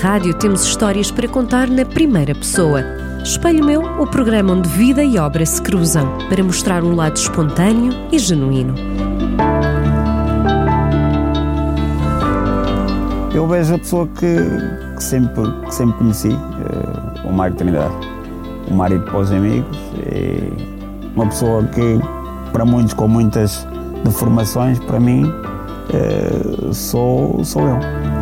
rádio temos histórias para contar na primeira pessoa. Espelho Meu, o programa onde vida e obra se cruzam, para mostrar um lado espontâneo e genuíno. Eu vejo a pessoa que, que sempre, que sempre conheci, uh, o Mário Trindade. O Mário para os amigos. Uma pessoa que, para muitos com muitas deformações, para mim, uh, sou, sou eu.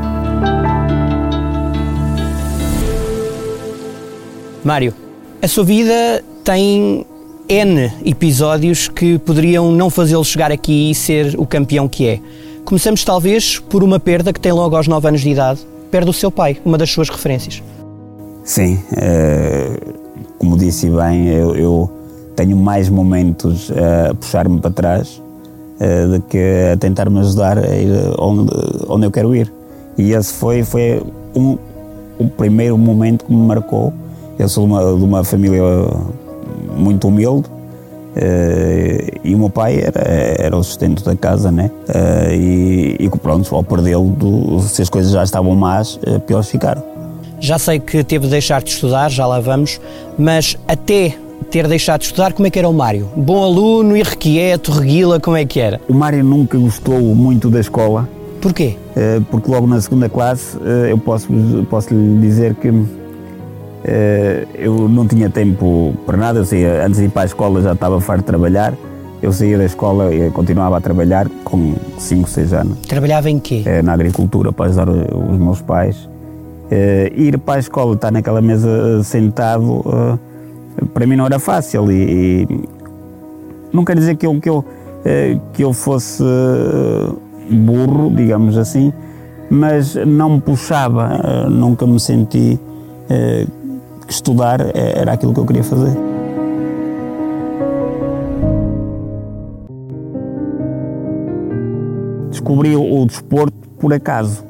Mário, a sua vida tem N episódios que poderiam não fazê-lo chegar aqui e ser o campeão que é. Começamos talvez por uma perda que tem logo aos 9 anos de idade. Perde o seu pai, uma das suas referências. Sim, é, como disse bem, eu, tenho mais momentos a puxar-me para trás é, do que a tentar-me ajudar a ir onde eu quero ir. E esse foi, foi um, o primeiro momento que me marcou eu sou de uma, de uma família muito humilde uh, e o meu pai era, era o sustento da casa, né? Uh, e, e pronto, ao perdê-lo, se as coisas já estavam más, uh, piores ficaram. Já sei que teve de deixar de estudar, já lá vamos, mas até ter deixado de estudar, como é que era o Mário? Bom aluno, irrequieto, reguila, como é que era? O Mário nunca gostou muito da escola. Porquê? Porque logo na segunda classe eu posso, posso lhe dizer que eh, eu não tinha tempo para nada, eu saía, antes de ir para a escola já estava farto de trabalhar, eu saía da escola e continuava a trabalhar com 5, 6 anos. Trabalhava em quê? Eh, na agricultura, para ajudar os meus pais. Eh, ir para a escola, estar naquela mesa sentado, para mim não era fácil e, e não quer dizer que eu, que eu, que eu fosse burro, digamos assim, mas não me puxava, nunca me senti que estudar era aquilo que eu queria fazer. Descobri o, desporto por acaso,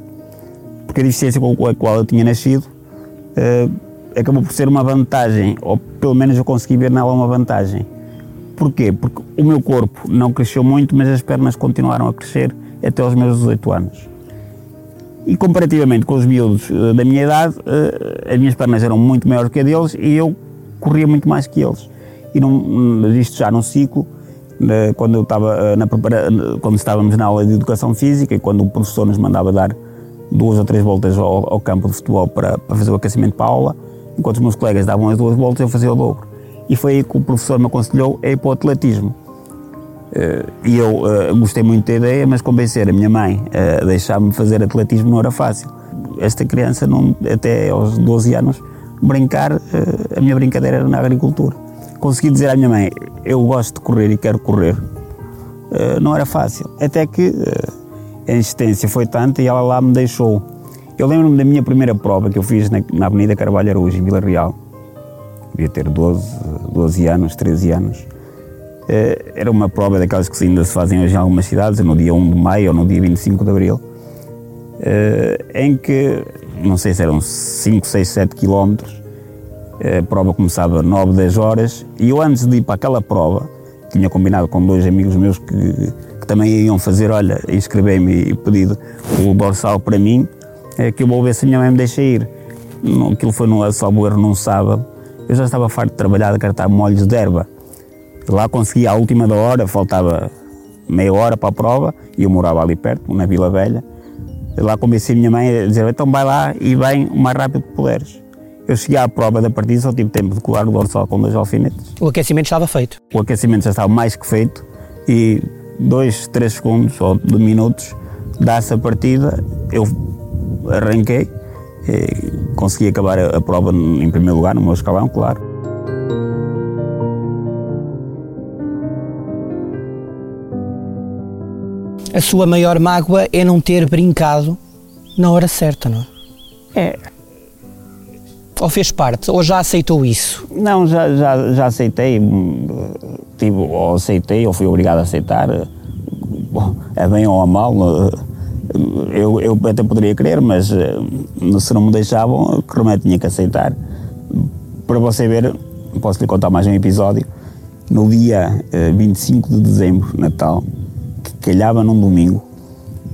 porque a deficiência com a qual eu tinha nascido uh, acabou por ser uma vantagem, ou pelo menos eu consegui ver nela uma vantagem. Porquê? Porque o meu corpo não cresceu muito, mas as pernas continuaram a crescer até aos meus 18 anos. E comparativamente com os miúdos uh, da minha idade, uh, as minhas pernas eram muito maiores que a deles e eu corria muito mais que eles. E não, isto já num ciclo, uh, quando, eu estava, na prepara quando estávamos na aula de educação física e quando o professor nos mandava dar duas ou três voltas ao, ao campo de futebol para, para, fazer o aquecimento para a aula, enquanto os meus colegas davam as duas voltas, eu fazia o dobro. E foi aí que o professor me aconselhou a ir para o atletismo. Eh, e eu uh, gostei muito da ideia, mas convencer a minha mãe a deixar-me fazer atletismo não era fácil. Esta criança, não, até aos 12 anos, brincar, uh, a minha brincadeira era na agricultura. Consegui dizer à minha mãe: Eu gosto de correr e quero correr. não era fácil. Até que a insistência foi tanta e ela lá me deixou. Eu lembro-me da minha primeira prova que eu fiz na, na Avenida Carvalho Araújo, em Vila Real. Devia ter 12, 12 anos, 13 anos eh, era uma prova daquelas que ainda se fazem hoje em algumas cidades, no dia 1 de maio ou no dia 25 de abril, eh, em que, não sei se eram 5, 6, 7 quilómetros, a prova começava 9, 10 horas, e eu antes de ir para aquela prova, tinha combinado com dois amigos meus que, que também iam fazer, olha, inscrevi-me e pedido o dorsal para mim, é, que eu vou ver se a minha mãe me deixa ir. Aquilo foi no Salvo Erro num sábado, eu já estava farto de trabalhar, de cartar molhos de erva, Lá consegui à última da hora, faltava meia hora para a prova e eu morava ali perto, na Vila Velha. Lá convenci a minha mãe a dizer: então vai lá e vem o mais rápido que puderes. Eu cheguei à prova da partida, só tive tempo de colar o dorsal com dois alfinetes. O aquecimento estava feito? O aquecimento já estava mais que feito e dois, três segundos ou de minutos dá-se a partida, eu arranquei, consegui acabar a prova em primeiro lugar, no meu escalão, claro. A sua maior mágoa é não ter brincado na hora certa, não é? É. Ou fez parte? Ou já aceitou isso? Não, já, já, já aceitei. Tipo, ou aceitei ou fui obrigado a aceitar. É bem ou a mal. Eu, eu até poderia querer, mas se não me deixavam, que remédio tinha que aceitar. Para você ver, posso lhe contar mais um episódio. No dia 25 de dezembro, Natal, calhava num domingo,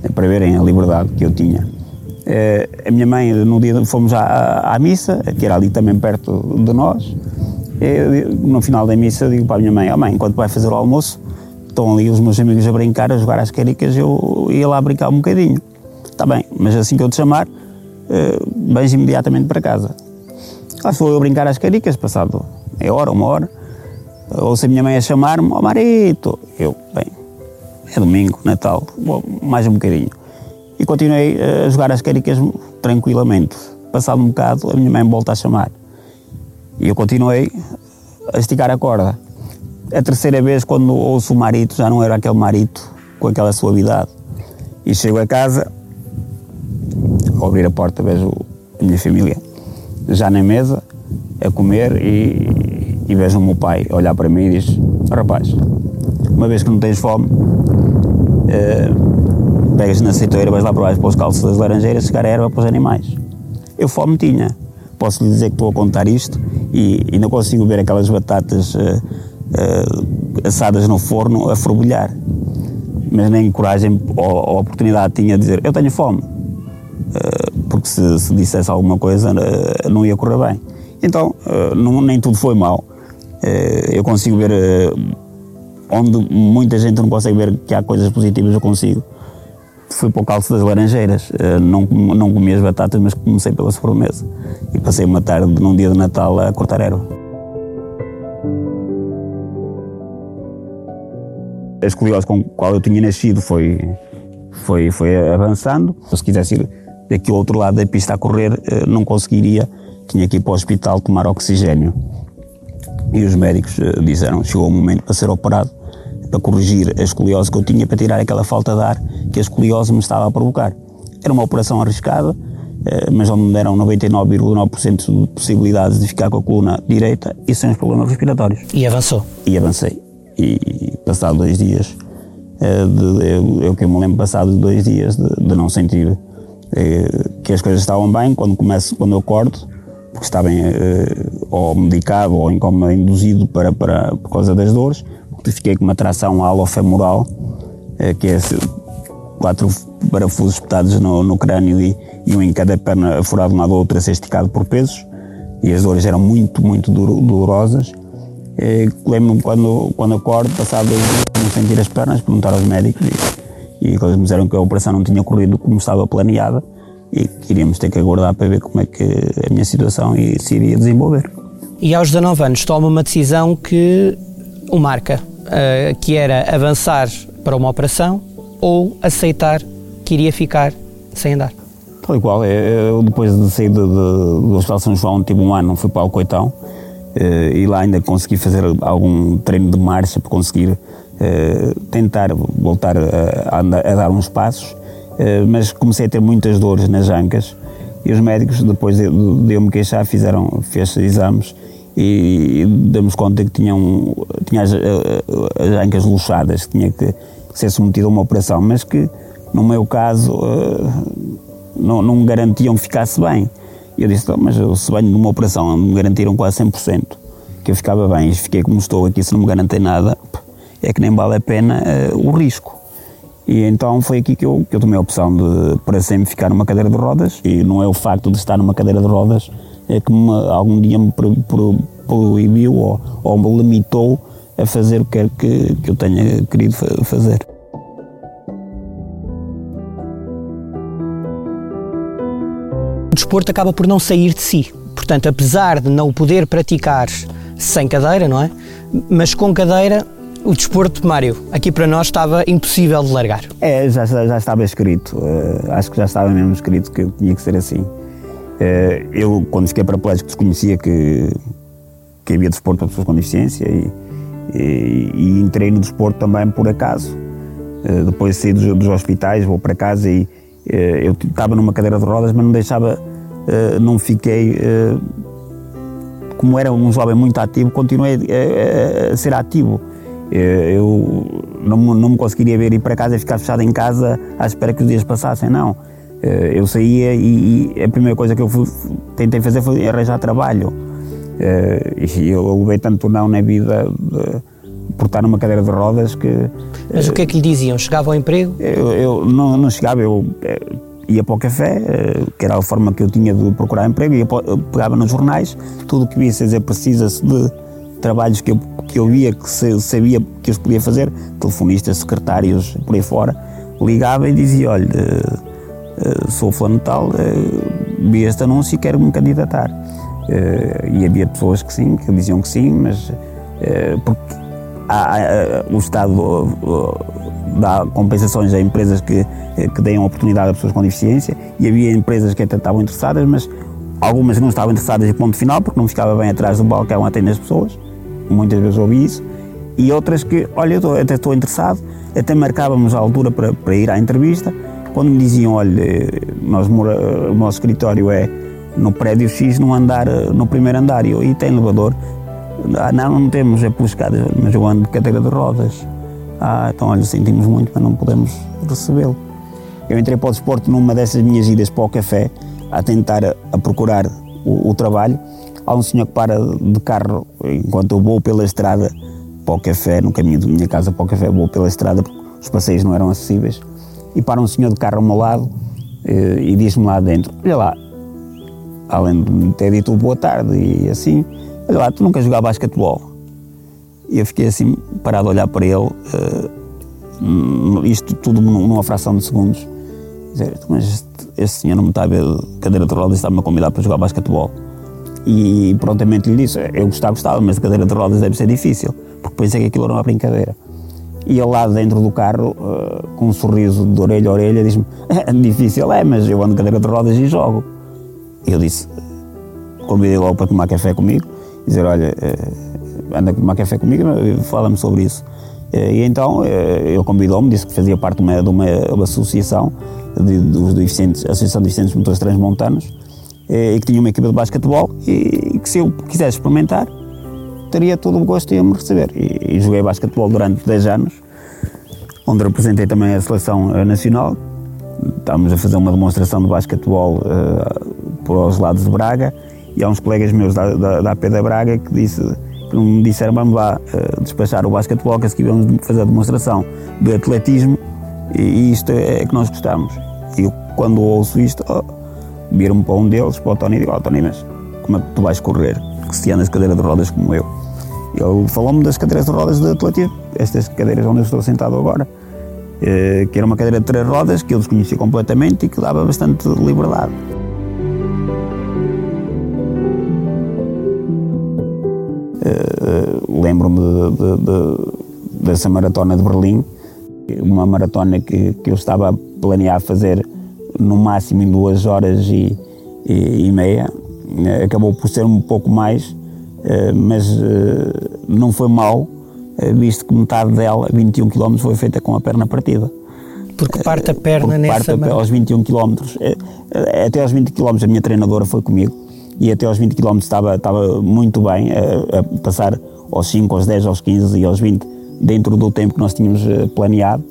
é para verem a liberdade que eu tinha. a minha mãe, no dia fomos à, à missa, que era ali também perto de nós. Eu, no final da missa, eu digo para a minha mãe: oh, mãe, enquanto vai fazer o almoço, estão ali os meus amigos a brincar, a jogar às caricas, eu ia lá brincar um bocadinho. Está bem, mas assim que eu te chamar, uh, vens imediatamente para casa. Lá estou eu a brincar às caricas, passado meia hora, uma hora, ouço a minha mãe a chamar-me, ó oh, Marito. Eu, bem, é domingo, Natal, mais um bocadinho. E continuei a jogar as caricas tranquilamente. Passado um bocado, a minha mãe volta a chamar. E eu continuei a esticar a corda. A terceira vez, quando ouço o marito, já não era aquele marito com aquela suavidade. E chego a casa, ao abrir a porta, vejo a minha família já na mesa, a comer e, e vejo o meu pai olhar para mim e diz: Rapaz, uma vez que não tens fome, uh, pegas na aceitoeira, vais lá para baixo para os calços das laranjeiras, chegar a erva para os animais. Eu fome tinha. Posso lhe dizer que estou a contar isto e ainda consigo ver aquelas batatas uh, uh, assadas no forno a fervilhar. Mas nem coragem ou, ou oportunidade tinha de dizer: Eu tenho fome. porque se, se, dissesse alguma coisa, não ia correr bem. Então, não, nem tudo foi mal. eu consigo ver onde muita gente não consegue ver que há coisas positivas, eu consigo. Fui para o calço das laranjeiras, eh, não, não comi as batatas, mas comecei pela sobremesa. E passei uma tarde, num dia de Natal, a cortar erva. A escoliose com qual eu tinha nascido foi, foi, foi avançando. Se quisesse ir daqui ao outro lado da pista a correr, eh, não conseguiria. Tinha que ir para o hospital tomar oxigênio e os médicos eh, disseram chegou o momento para ser operado para corrigir a escoliose que eu tinha para tirar aquela falta de ar que a escoliose me estava a provocar. Era uma operação arriscada, eh, mas onde me deram 99,9% de possibilidades de ficar com a coluna direita e sem os problemas respiratórios. E avançou? E avancei. E passado dois dias, eh, de, eu, que me lembro, passado dois dias de, de não sentir que as coisas estavam bem, quando começo, quando eu corto, porque estava em, uh, ou medicado ou em coma induzido para, para, por causa das dores, fiquei com uma tração alofemoral, uh, que é quatro parafusos espetados no, no crânio e, e, um em cada perna furado uma da outra, ser esticado por pesos, e as dores eram muito, muito dolorosas. Uh, Lembro-me quando, quando acordo, passado dois dias, não sentir as pernas, perguntar aos médicos e, e eles me disseram que a operação não tinha corrido como estava planeada e que iríamos ter que aguardar para ver como é que a minha situação se iria desenvolver. E aos 19 anos toma uma decisão que o marca, uh, que era avançar para uma operação ou aceitar que iria ficar sem andar. Tal e qual, eu depois de sair do Hospital São João, tive um ano, fui para o Coitão uh, e lá ainda consegui fazer algum treino de marcha para conseguir uh, tentar voltar a, a, a dar uns passos eh, mas comecei a ter muitas dores nas ancas e os médicos, depois de, de eu me queixar, fizeram fez exames e, e demos conta que tinham, tinha as, eh, as ancas luxadas, que tinha que ser submetido a uma operação, mas que no meu caso eh, não, não garantiam que ficasse bem. E eu disse, mas se venho de uma operação, me garantiram quase 100% que eu ficava bem, e fiquei como estou aqui, se não me garantem nada, é que nem vale a pena o risco. E então foi aqui que eu, que eu tomei a opção de para sempre ficar numa cadeira de rodas e não é o facto de estar numa cadeira de rodas é que me, algum dia me pro, pro, proibiu ou, ou me limitou a fazer o que que, que eu tenha querido fazer. O desporto acaba por não sair de si. Portanto, apesar de não poder praticar sem cadeira, não é? Mas com cadeira o desporto, Mário, aqui para nós estava impossível de largar. É, já, já estava escrito. Uh, acho que já estava mesmo escrito que tinha que ser assim. Uh, eu, quando fiquei paraplégico, desconhecia que, que havia desporto para pessoas com deficiência e, e, e entrei no desporto também por acaso. Uh, depois saí dos, dos, hospitais, vou para casa e eu estava numa cadeira de rodas, mas não deixava, não fiquei como era um jovem muito ativo, continuei a, a, ser ativo. Eh, eu não, não me conseguiria ver ir para casa e ficar fechado em casa à espera que os dias passassem, não. Eh, eu saía e, e a primeira coisa que eu fui, tentei fazer foi arranjar trabalho. Eh, e eu levei tanto não na vida de, por estar numa cadeira de rodas que. Mas o que é que lhe diziam? Chegava ao emprego? Eu, eu não, não chegava, eu ia para o café, que era a forma que eu tinha de procurar emprego, ia, pegava nos jornais, tudo o que via dizer precisa-se de trabalhos que eu, que eu via, que se, sabia que eu podia fazer, telefonistas, secretários, por aí fora, ligava e dizia, olha, uh, sou fulano tal, vi este anúncio e quero me candidatar. e havia pessoas que sim, que diziam que sim, mas porque há, o Estado dá compensações a empresas que, que deem oportunidade a pessoas com deficiência e havia empresas que até estavam interessadas, mas algumas não estavam interessadas em ponto final porque não ficava bem atrás do balcão atender as pessoas, muitas vezes ouvi isso, e outras que, olha, eu até estou interessado, até marcávamos a altura para, para ir à entrevista, quando me diziam, olha, nós, o nosso escritório é no prédio X, no andar, no primeiro andar, e, eu, e tem elevador, ah, não, não temos, é pelas escadas, mas eu ando de cadeira de rodas. Ah, então olha, sentimos muito, mas não podemos recebê-lo. Eu entrei para o desporto numa dessas minhas idas para o café, a tentar a, a procurar o, o, trabalho. Há um senhor que para de carro enquanto eu vou pela estrada para o café, no caminho da minha casa para o café, vou pela estrada porque os passeios não eram acessíveis. E para um senhor de carro ao meu lado eh, e diz-me lá dentro: Olha lá, além de me ter dito boa tarde e assim, olha lá, tu nunca jogava basquetebol? E eu fiquei assim, parado a olhar para ele, uh, isto tudo numa fração de segundos. Dizer, mas este, este senhor não me está a ver cadeira de rodas está-me a convidar para jogar basquetebol. E prontamente lhe disse, eu gostava, gostava, mas cadeira de rodas deve ser difícil, porque pensei que aquilo era uma brincadeira. E ele lá dentro do carro, uh, com um sorriso de orelha a orelha, diz-me, é, difícil é, mas eu ando cadeira de rodas e jogo. E eu disse, convidei logo para tomar café comigo, dizer, olha, uh, anda a tomar café comigo, fala-me sobre isso. Uh, e então ele convidou-me, disse que fazia parte de uma, de uma, associação, de, deficientes, Associação de Deficientes Motores Transmontanos, e que tinha uma equipa de basquetebol e que se eu quisesse experimentar, teria todo o gosto em me receber. E, e joguei basquetebol durante 10 anos, onde representei também a seleção nacional. Estávamos a fazer uma demonstração de basquetebol uh, por os lados de Braga e há uns colegas meus da, da, da AP da Braga que, disse, que me disseram vamos lá uh, despachar o basquetebol que a seguir vamos fazer a demonstração de atletismo e, e isto é que nós gostamos. E eu, quando ouço isto, oh, viro-me para um deles, para o Tony, e digo, oh, Tony, mas como é que tu vais correr? Que se andas cadeira de rodas como eu. Ele falou-me das cadeiras de rodas de atletismo, estas cadeiras onde eu estou sentado agora, eh, que era uma cadeira de três rodas que eu desconhecia completamente e que dava bastante liberdade. Uh, Lembro-me de, de, de, dessa maratona de Berlim, uma maratona que, que eu estava a planear fazer no máximo em duas horas e, e, e meia. Uh, acabou por ser um pouco mais, uh, mas não foi mal, visto que metade dela, 21 km, foi feita com a perna partida. Porque parte a perna Porque nessa... Parte aos 21 km. Até aos 20 km a minha treinadora foi comigo e até aos 20 km estava, estava muito bem, a, a, passar aos 5, aos 10, aos 15 e aos 20 dentro do tempo que nós tínhamos eh, planeado.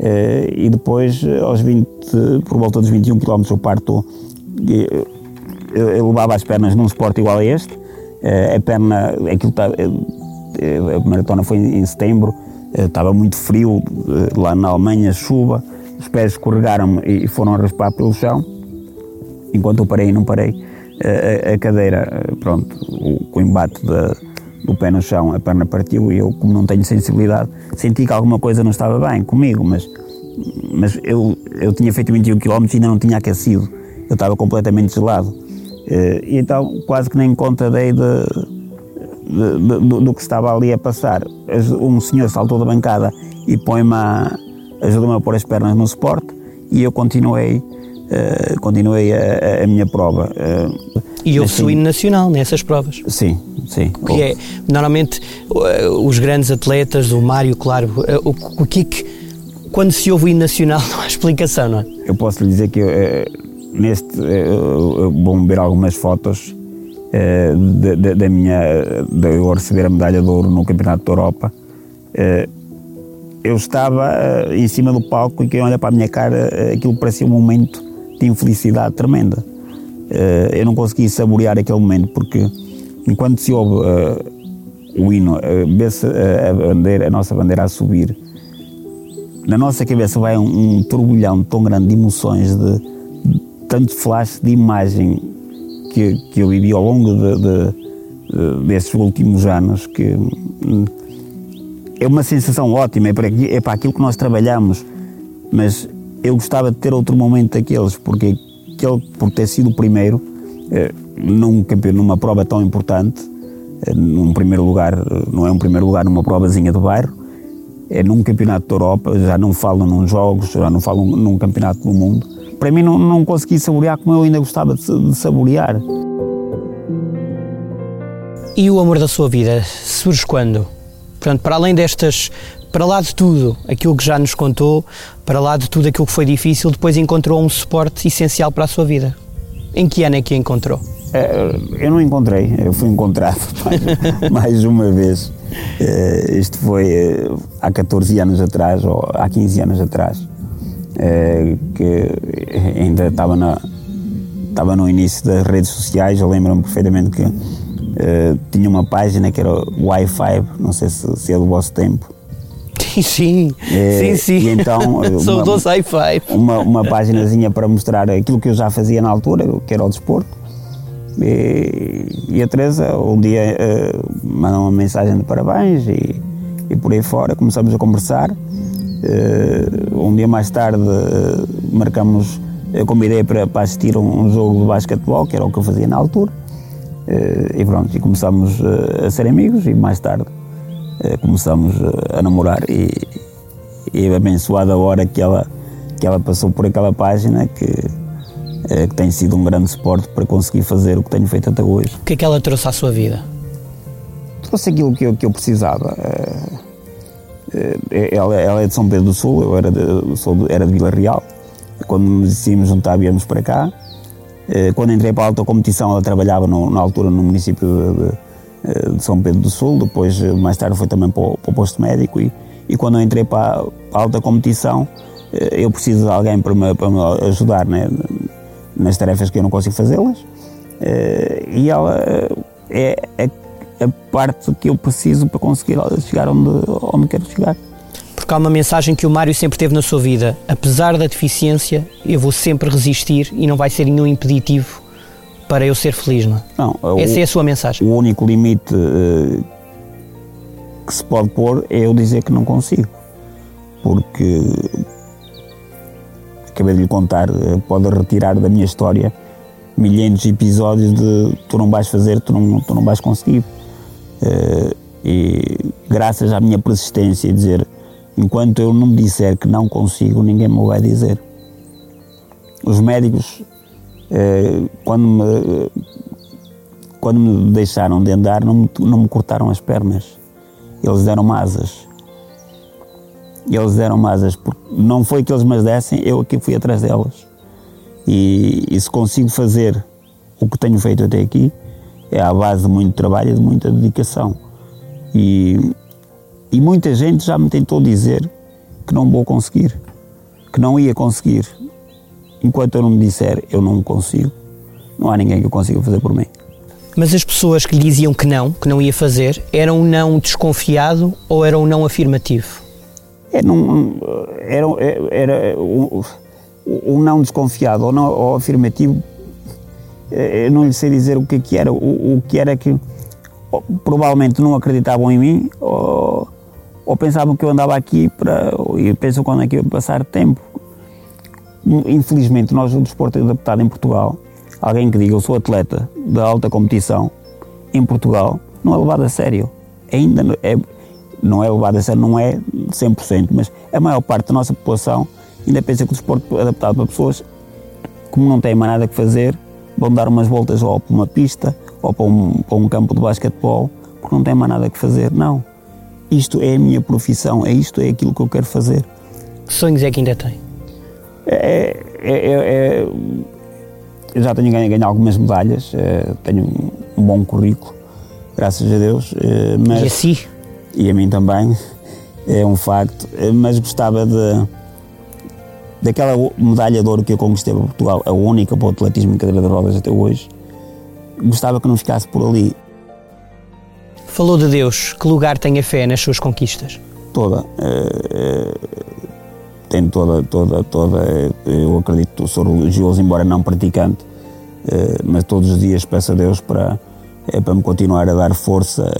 Eh, e depois, eh, aos 20, por volta dos 21 km, eu parto, eu levava as pernas num suporte igual a este. A perna, aquilo está, a maratona foi em setembro, estava muito frio, lá na Alemanha, chuva, os pés escorregaram e foram a raspar pelo chão, enquanto eu parei não parei a, a cadeira, pronto, o, o embate da, do pé no chão, a perna partiu e eu, como não tenho sensibilidade, senti que alguma coisa não estava bem comigo, mas, mas eu, eu tinha feito 21 km e ainda não tinha aquecido, eu estava completamente gelado. Eh, e então quase que nem conta dei de, de, de, do, do, que estava ali a passar. Um senhor saltou da bancada e põe-me ajudou-me a pôr as pernas no suporte e eu continuei uh, continuei a, a, minha prova. Uh, e houve assim, o hino nacional nessas provas? Sim, sim. Que é, normalmente, uh, os grandes atletas, o Mário, claro, o, o é quando se ouve o hino nacional, não há explicação, não é? Eu posso lhe dizer que neste, vão ver algumas fotos da, da, da, minha, de eu receber a medalha de ouro no Campeonato da Europa eu estava em cima do palco e quem olha para a minha cara, aquilo parecia um momento de infelicidade tremenda. Uh, eu não consegui saborear aquele momento porque enquanto se ouve uh, o hino, uh, vê-se a, bandeira, a nossa bandeira a subir, na nossa cabeça vai um, um turbilhão tão grande de emoções, de, tanto flash de imagem que, que eu vivi ao longo de, de, de, desses últimos anos que hum, é uma sensação ótima, é para, é para aquilo que nós trabalhamos, mas eu gostava de ter outro momento daqueles, porque aquele, por ter sido o primeiro, eh, num numa prova tão importante, eh, num primeiro lugar, não é um primeiro lugar numa provazinha do bairro, é num campeonato da Europa, já não falo num jogos, já não falo num campeonato do mundo. Para mim não, não consegui saborear como eu ainda gostava de, de saborear. E o amor da sua vida surge quando? Portanto, para além destas, para lá de tudo aquilo que já nos contou, para lá de tudo aquilo que foi difícil, depois encontrou um suporte essencial para a sua vida. Em que ano é que encontrou? É, eu não encontrei, eu fui encontrado mais, mais uma vez. É, isto foi é, há 14 anos atrás, ou há 15 anos atrás, que ainda estava, na, estava no início das redes sociais. Eu lembro-me perfeitamente que tinha uma página que era Wi-Fi, não sei se, se é do vosso tempo. Sim, sim, sim, sim. E então, Sou do Wi-Fi. Uma, uma páginazinha para mostrar aquilo que eu já fazia na altura, que era o desporto e, e a Teresa um dia uh, mandou uma mensagem de parabéns e, e por aí fora começamos a conversar. Uh, um dia mais tarde uh, marcamos, eu convidei para, para assistir um, um, jogo de basquetebol, que era o que eu fazia na altura. Uh, e pronto, e começamos a ser amigos e mais tarde começamos a namorar e, e abençoada a hora que ela, que ela passou por aquela página que eh, que tem sido um grande suporte para conseguir fazer o que tenho feito até hoje. O que é que ela trouxe à sua vida? Trouxe aquilo que eu, que eu precisava. Eh, eh, ela, ela, é de São Pedro do Sul, eu era de, sou de, era de Vila Real. Quando nos decidimos juntar, viemos para cá. Quando entrei para a alta competição, ela trabalhava no, na altura no município de, de, São Pedro do Sul, depois mais tarde foi também para o, para o posto médico e, e quando eu entrei para, para a alta competição, eu preciso de alguém para me, para me ajudar né? nas tarefas que eu não consigo fazê-las. Eh, e ela eh, é a, a, parte que eu preciso para conseguir chegar onde, onde quero chegar. Porque há uma mensagem que o Mário sempre teve na sua vida: apesar da deficiência, eu vou sempre resistir e não vai ser nenhum impeditivo para eu ser feliz, não é? Não, Essa o, é a sua mensagem. O único limite uh, que se pode pôr é eu dizer que não consigo. Porque acabei de lhe contar, eh, pode retirar da minha história milhares de episódios de tu não vais fazer, tu não, tu não vais conseguir. Uh, e graças à minha persistência e dizer, enquanto eu não me disser que não consigo, ninguém me vai dizer. Os médicos, quando, me, quando me deixaram de andar, não me, não me cortaram as pernas, eles deram asas eles deram asas, porque não foi que eles me dessem, eu aqui fui atrás delas. E, e, se consigo fazer o que tenho feito até aqui, é à base de muito trabalho e de muita dedicação. E, e muita gente já me tentou dizer que não vou conseguir, que não ia conseguir. Enquanto eu não me disser eu não consigo, não há ninguém que eu consiga fazer por mim. Mas as pessoas que lhe diziam que não, que não ia fazer, eram um não desconfiado ou eram um não afirmativo? É, não, era, era um, um, não desconfiado ou, não, ou afirmativo, é, eu não lhe sei dizer o que, é que era. O, o que era que provavelmente não acreditavam em mim ou, ou pensavam que eu andava aqui para. e pensam quando é que ia passar tempo. Infelizmente, nós, o desporto adaptado em Portugal, alguém que diga eu sou atleta de alta competição em Portugal, não é levado a sério. Ainda é, não é levado a sério, não é 100%, mas a maior parte da nossa população ainda pensa que o desporto é adaptado para pessoas como não têm mais nada que fazer, vão dar umas voltas ou para uma pista ou para um, para um campo de basquetebol porque não têm mais nada que fazer. Não. Isto é a minha profissão, é isto, é aquilo que eu quero fazer. Que sonhos é que ainda tem? É, é, é, é eu já tenho ganho, ganho algumas medalhas, é, tenho um, bom currículo, graças a Deus. É, mas, e assim? E a mim também é um facto, mas gostava de daquela medalha de ouro que eu conquistei para Portugal, a única para o atletismo em cadeira de rodas até hoje, gostava que não ficasse por ali. Falou de Deus, que lugar tem a fé nas suas conquistas? Toda. Tem toda, toda, toda, eu acredito, sou religioso, embora não praticante, mas todos os dias peço a Deus para, para me continuar a dar força,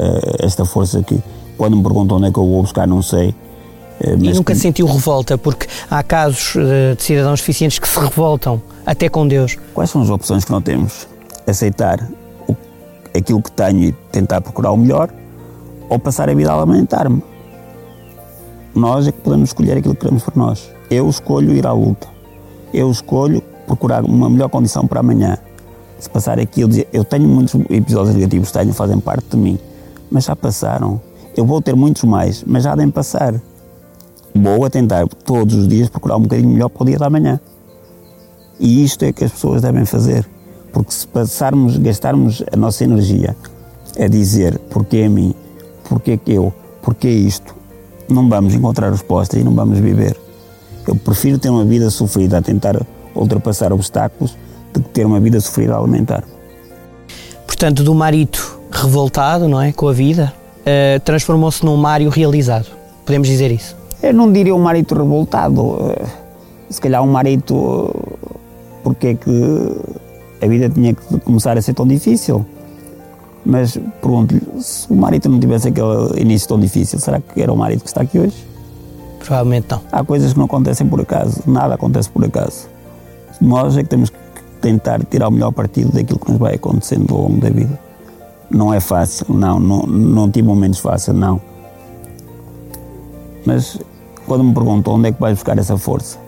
esta força que, quando me perguntam onde é que eu vou buscar, não sei. e nunca que... sentiu revolta, porque há casos de cidadãos deficientes que se revoltam até com Deus. Quais são as opções que não temos? Aceitar aquilo que tenho e tentar procurar o melhor, ou passar a vida a lamentar-me. Nós é que podemos escolher aquilo que queremos para nós. Eu escolho ir à luta. Eu escolho procurar uma melhor condição para amanhã. Se passar aquilo, eu tenho muitos episódios negativos, tenho, fazem parte de mim, mas já passaram. Eu vou ter muitos mais, mas já devem passar. Vou a tentar todos os dias procurar um bocadinho melhor para o dia da manhã. E isto é que as pessoas devem fazer. Porque se passarmos, gastarmos a nossa energia a dizer porque a mim, porque que eu, porque isto, não vamos encontrar respostas e não vamos viver. Eu prefiro ter uma vida sofrida a tentar ultrapassar obstáculos do que ter uma vida sofrida a alimentar. Portanto, do marito revoltado, não é, com a vida, uh, transformou-se num Mário realizado. Podemos dizer isso? Eu não diria um marito revoltado. Uh, se calhar um marito porque é que a vida tinha que começar a ser tão difícil. Mas pergunto-lhe, se o marido não tivesse aquele início tão difícil, será que era o marido que está aqui hoje? Provavelmente não. Há coisas que não acontecem por acaso, nada acontece por acaso. Nós é que temos que tentar tirar o melhor partido daquilo que nos vai acontecendo ao longo da vida. Não é fácil, não, não, não tive momentos fáceis, não. Mas quando me perguntam onde é que vais buscar essa força,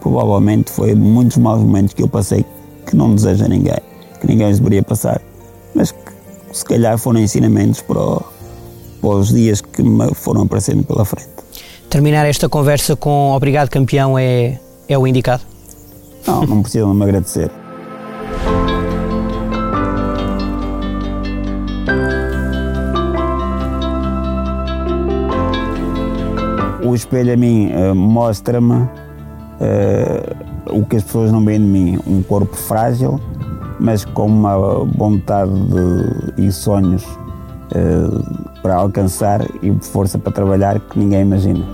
provavelmente foi muitos maus momentos que eu passei que não desejo a ninguém, que ninguém os deveria passar, mas que se calhar foram ensinamentos para, o, para os dias que me foram aparecendo pela frente. Terminar esta conversa com obrigado campeão é, é o indicado? Não, não precisam me agradecer. O espelho a mim uh, mostra-me uh, o que as pessoas não veem de mim, um corpo frágil, mas com uma vontade de, e sonhos uh, para alcançar e força para trabalhar que ninguém imagina.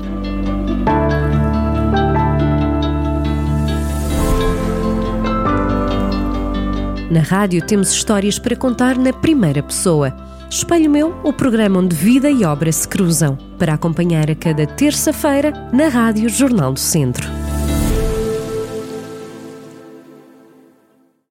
Na rádio temos histórias para contar na primeira pessoa. Espelho Meu, o programa onde vida e obra se cruzam, para acompanhar a cada terça-feira na Rádio Jornal do Centro.